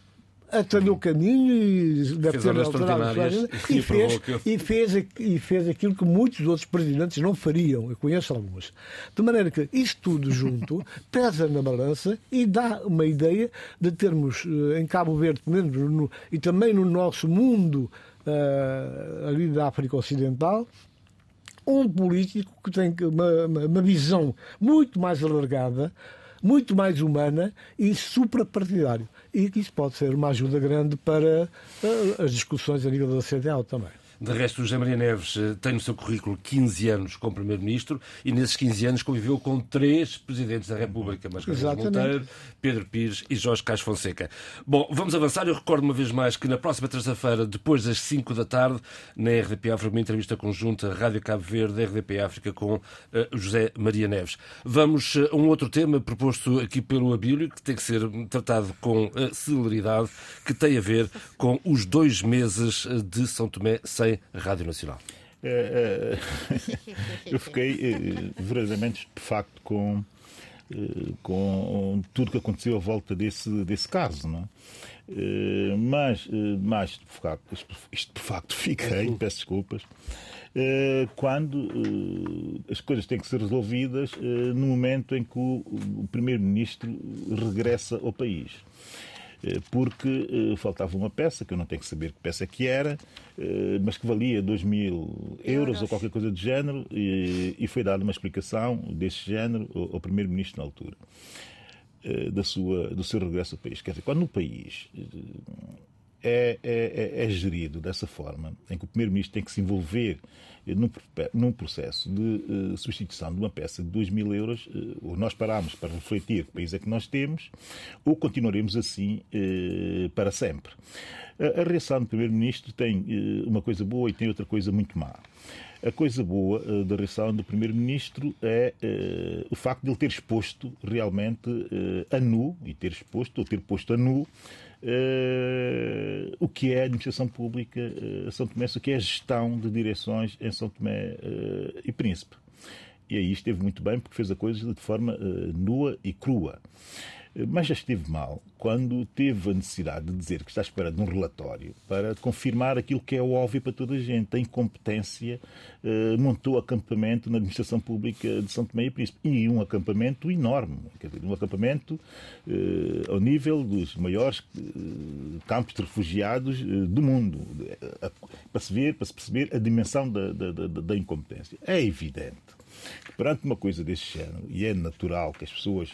atalhou o caminho e deve fez ter alterado e, fez, e, fez, e fez aquilo que muitos outros presidentes não fariam. Eu conheço alguns. De maneira que isso tudo junto pesa na balança e dá uma ideia de termos eh, em Cabo Verde, no, e também no nosso mundo uh, ali da África Ocidental, um político que tem uma, uma visão muito mais alargada, muito mais humana e suprapartidário e isso pode ser uma ajuda grande para eh, as discussões a nível da CDAO também. De resto, o José Maria Neves eh, tem no seu currículo 15 anos como Primeiro-Ministro e nesses 15 anos conviveu com três Presidentes da República, Margarida Monteiro, Pedro Pires e Jorge Cais Fonseca. Bom, vamos avançar. Eu recordo uma vez mais que na próxima terça-feira, depois das 5 da tarde, na RDP África, uma entrevista conjunta Rádio Cabo Verde, RDP África, com uh, José Maria Neves. Vamos a um outro tema proposto aqui pelo Abílio, que tem que ser tratado com celeridade, que tem a ver com os dois meses de São Tomé sem Rádio Nacional? É, é, eu fiquei é, verdadeiramente estupefacto com, com tudo que aconteceu à volta desse, desse caso. Não é? Mas, mais estupefacto fiquei, peço desculpas, quando as coisas têm que ser resolvidas no momento em que o Primeiro-Ministro regressa ao país. Eh, porque eh, faltava uma peça, que eu não tenho que saber que peça que era, eh, mas que valia 2 mil euros ou qualquer coisa do género, e foi dada uma explicação desse género ao Primeiro-Ministro na altura. Da sua, do seu regresso ao país. Quer dizer, quando o país é, é, é, é gerido dessa forma, em que o Primeiro-Ministro tem que se envolver num, num processo de uh, substituição de uma peça de 2 mil euros, uh, ou nós paramos para refletir que país é que nós temos, ou continuaremos assim uh, para sempre. A, a reação do Primeiro-Ministro tem uma coisa boa e tem outra coisa muito má. A coisa boa uh, da reação do Primeiro-Ministro é uh, o facto de ele ter exposto realmente uh, a nu, e ter exposto, ou ter posto a nu, uh, o que é a administração pública uh, São Tomé, o que é a gestão de direções em São Tomé uh, e Príncipe. E aí esteve muito bem porque fez a coisa de forma nua e crua. Mas já esteve mal quando teve a necessidade de dizer que está esperando um relatório para confirmar aquilo que é óbvio para toda a gente. A incompetência eh, montou acampamento na administração pública de São Tomé e Príncipe. E um acampamento enorme. Dizer, um acampamento eh, ao nível dos maiores eh, campos de refugiados eh, do mundo. Para se ver, para se perceber a dimensão da, da, da, da incompetência. É evidente perante uma coisa deste género, e é natural que as pessoas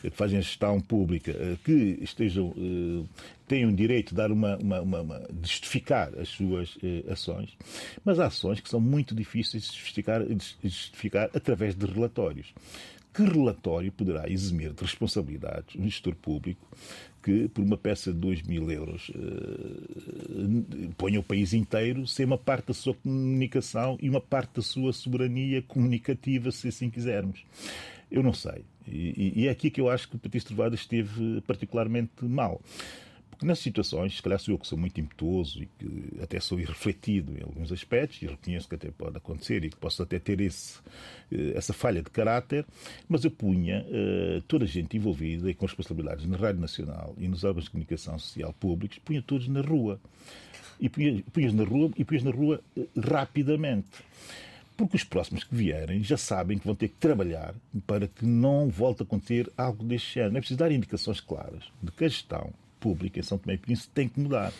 que fazem a gestão pública eh, que estejam eh, tenham direito de dar uma, uma, uma, uma justificar as suas eh, ações, mas há ações que são muito difíceis de justificar, de justificar através de relatórios. Que relatório poderá eximir de responsabilidades um gestor público que, por uma peça de 2 mil euros, eh, ponha o país inteiro sem uma parte da sua comunicação e uma parte da sua soberania comunicativa, se assim quisermos. Eu não sei. E, e é aqui que eu acho que o Patrício Trovada esteve particularmente mal que nas situações, se calhar sou eu que sou muito impetuoso e que até sou irrefletido em alguns aspectos, e reconheço que até pode acontecer e que posso até ter esse, eh, essa falha de caráter, mas eu punha uh, toda a gente envolvida e com responsabilidades na Rádio Nacional e nos órgãos de comunicação social públicos, punha todos na rua. E punhas, punhas na rua e punhas na rua uh, rapidamente porque os próximos que vierem já sabem que vão ter que trabalhar para que não volte a acontecer algo deste ano. É preciso dar indicações claras de que a gestão pública em São Tomé e Príncipe tem que mudar.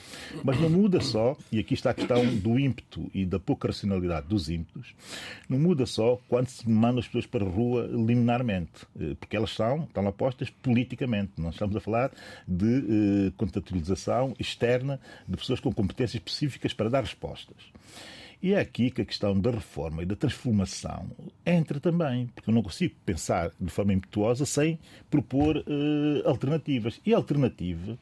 Mas não muda só, e aqui está a questão do ímpeto e da pouca racionalidade dos ímpetos, não muda só quando se manda as pessoas para a rua liminarmente, eh, porque elas são, estão apostas politicamente. Não estamos a falar de eh, contabilização externa de pessoas com competências específicas para dar respostas. E é aqui que a questão da reforma e da transformação entra também, porque eu não consigo pensar de forma impetuosa sem propor uh, alternativas. E alternativas,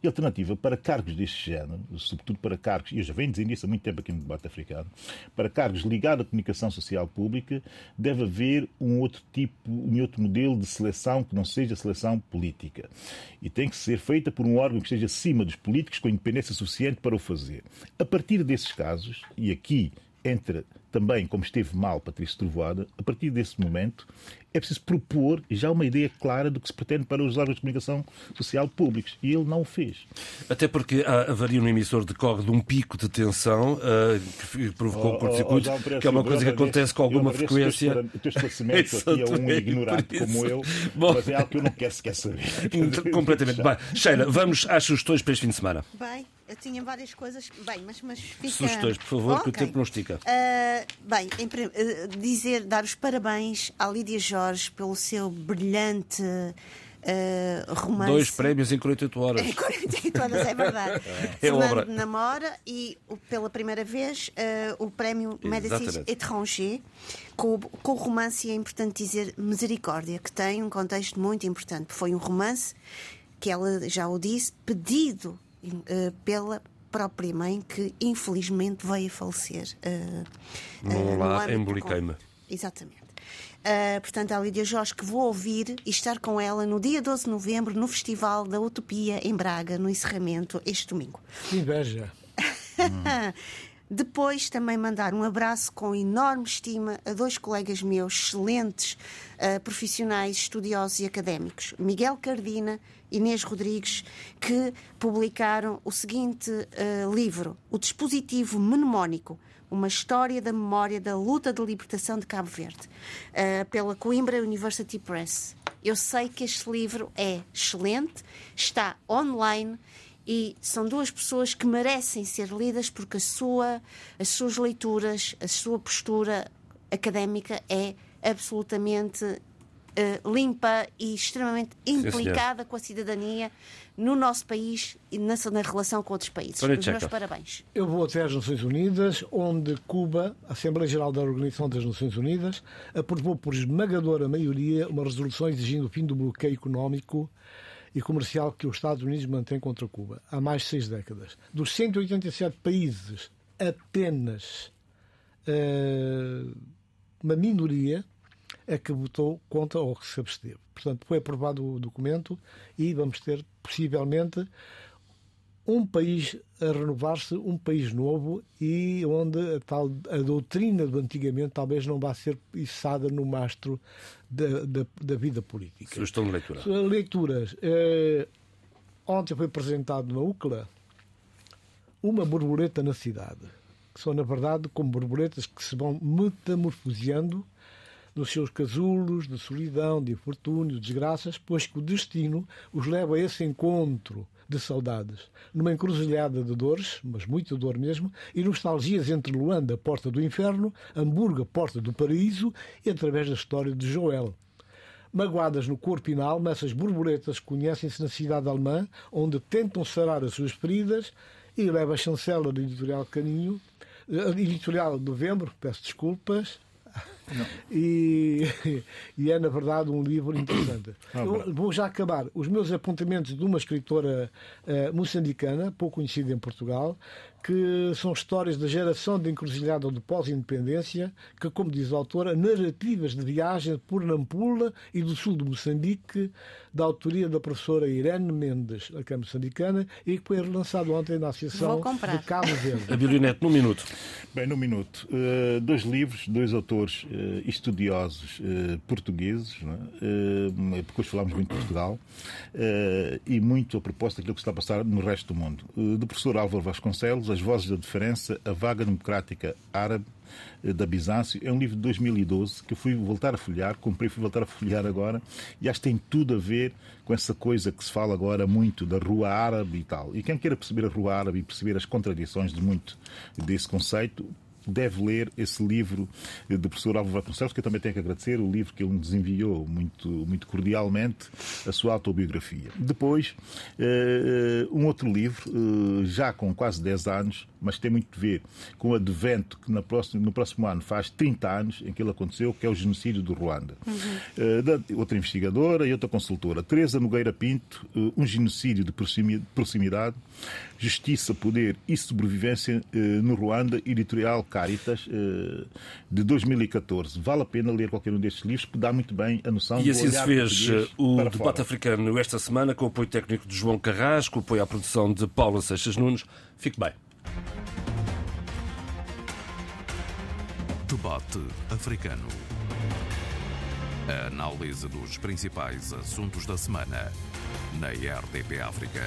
e alternativa para cargos deste género, sobretudo para cargos, e eu já venho dizendo isso há muito tempo aqui no debate africano, para cargos ligados à comunicação social pública, deve haver um outro tipo, um outro modelo de seleção que não seja seleção política. E tem que ser feita por um órgão que esteja acima dos políticos, com independência suficiente para o fazer. A partir desses casos, e aqui aqui entra também, como esteve mal Patrício Trovoada, a partir desse momento é preciso propor já uma ideia clara do que se pretende para os órgãos de comunicação social públicos. E ele não o fez. Até porque há, haveria no emissor decorre de um pico de tensão uh, que provocou oh, curto-circuito, oh, oh, que é uma coisa que acontece com alguma frequência. O teu esclarecimento aqui é um ignorante como eu, Bom, mas é algo que eu não quero sequer saber. Completamente. Bem, Sheila, vamos às sugestões para este fim de semana. Bem, eu tinha várias coisas. Bem, mas, mas fica... Sugestões, por favor, okay. que o tempo não estica. Uh, bem, em, uh, dizer, dar os parabéns à Lídia Jorge pelo seu brilhante. Uh, romance. Dois prémios em 48 horas. Em 48 horas, é verdade. é Fernando Namora e, pela primeira vez, uh, o prémio Médicis Étranger, com, com o romance, e é importante dizer, Misericórdia, que tem um contexto muito importante. Foi um romance que ela já o disse, pedido uh, pela própria mãe que infelizmente veio a falecer. Uh, uh, lá em Boliqueima. Exatamente. Uh, portanto, a Lídia Jorge, que vou ouvir e estar com ela no dia 12 de novembro no Festival da Utopia em Braga, no encerramento, este domingo. Que inveja! Depois também mandar um abraço com enorme estima a dois colegas meus, excelentes uh, profissionais, estudiosos e académicos, Miguel Cardina Inês Rodrigues, que publicaram o seguinte uh, livro, O Dispositivo Mnemónico, uma história da memória da luta de libertação de Cabo Verde, uh, pela Coimbra University Press. Eu sei que este livro é excelente, está online e são duas pessoas que merecem ser lidas porque a sua, as suas leituras, a sua postura académica é absolutamente uh, limpa e extremamente implicada Sim, com a cidadania no nosso país e na, na relação com outros países. Os meus parabéns. Eu vou até às Nações Unidas, onde Cuba, a Assembleia Geral da Organização das Nações Unidas, aprovou por esmagadora maioria uma resolução exigindo o fim do bloqueio económico e comercial que os Estados Unidos mantêm contra Cuba há mais de seis décadas. Dos 187 países, apenas uh, uma minoria é que votou contra ou que se absteve. Portanto, foi aprovado o documento e vamos ter, possivelmente, um país a renovar-se, um país novo e onde a tal a doutrina do antigamente talvez não vá ser içada no mastro da, da, da vida política. Sugestão de leitura. Leituras. Eh, ontem foi apresentado na UCLA uma borboleta na cidade, que são, na verdade, como borboletas que se vão metamorfoseando nos seus casulos de solidão, de infortúnio, de desgraças, pois que o destino os leva a esse encontro de saudades, numa encruzilhada de dores, mas muita dor mesmo, e nostalgias entre Luanda, porta do inferno, Hamburgo, porta do paraíso, e através da história de Joel. Magoadas no corpo e na alma, essas borboletas conhecem-se na cidade alemã, onde tentam sarar as suas feridas, e leva a chancela do editorial Caninho, eh, editorial de novembro, peço desculpas, E, e é, na verdade, um livro interessante. Eu vou já acabar. Os meus apontamentos de uma escritora uh, moçambicana, pouco conhecida em Portugal, que são histórias da geração de encruzilhada de pós-independência, que, como diz a autora, narrativas de viagem por Nampula e do sul de Moçambique, da autoria da professora Irene Mendes, a Câmara Moçambicana, e que foi relançado ontem na Associação de Cabo Verde. A Bilionete, num minuto. Bem, num minuto. Uh, dois livros, dois autores uh, estudiosos uh, portugueses, é? porque hoje falamos muito de Portugal, e muito a propósito daquilo que está a passar no resto do mundo. do professor Álvaro Vasconcelos, as Vozes da Diferença, a Vaga Democrática Árabe eh, da Bizâncio. É um livro de 2012 que eu fui voltar a folhear, comprei, fui voltar a folhear agora, e acho que tem tudo a ver com essa coisa que se fala agora muito da rua árabe e tal. E quem queira perceber a rua árabe e perceber as contradições de muito desse conceito, deve ler esse livro do professor Álvaro Vasconcelos, que eu também tenho que agradecer, o livro que ele nos enviou muito, muito cordialmente, a sua autobiografia. Depois, uh, um outro livro, já com quase 10 anos, mas tem muito a ver com o advento que no próximo, no próximo ano faz 30 anos em que ele aconteceu, que é o genocídio do Ruanda. Uhum. Uh, outra investigadora e outra consultora, Teresa Nogueira Pinto, um genocídio de proximidade, justiça, poder e sobrevivência no Ruanda, editorial Caritas eh, de 2014. Vale a pena ler qualquer um destes livros, porque dá muito bem a noção E assim se fez eh, o debate fora. africano esta semana, com o apoio técnico de João Carrasco, apoio à produção de Paula Seixas Nunes. Fique bem. Debate africano. A análise dos principais assuntos da semana na RDP África.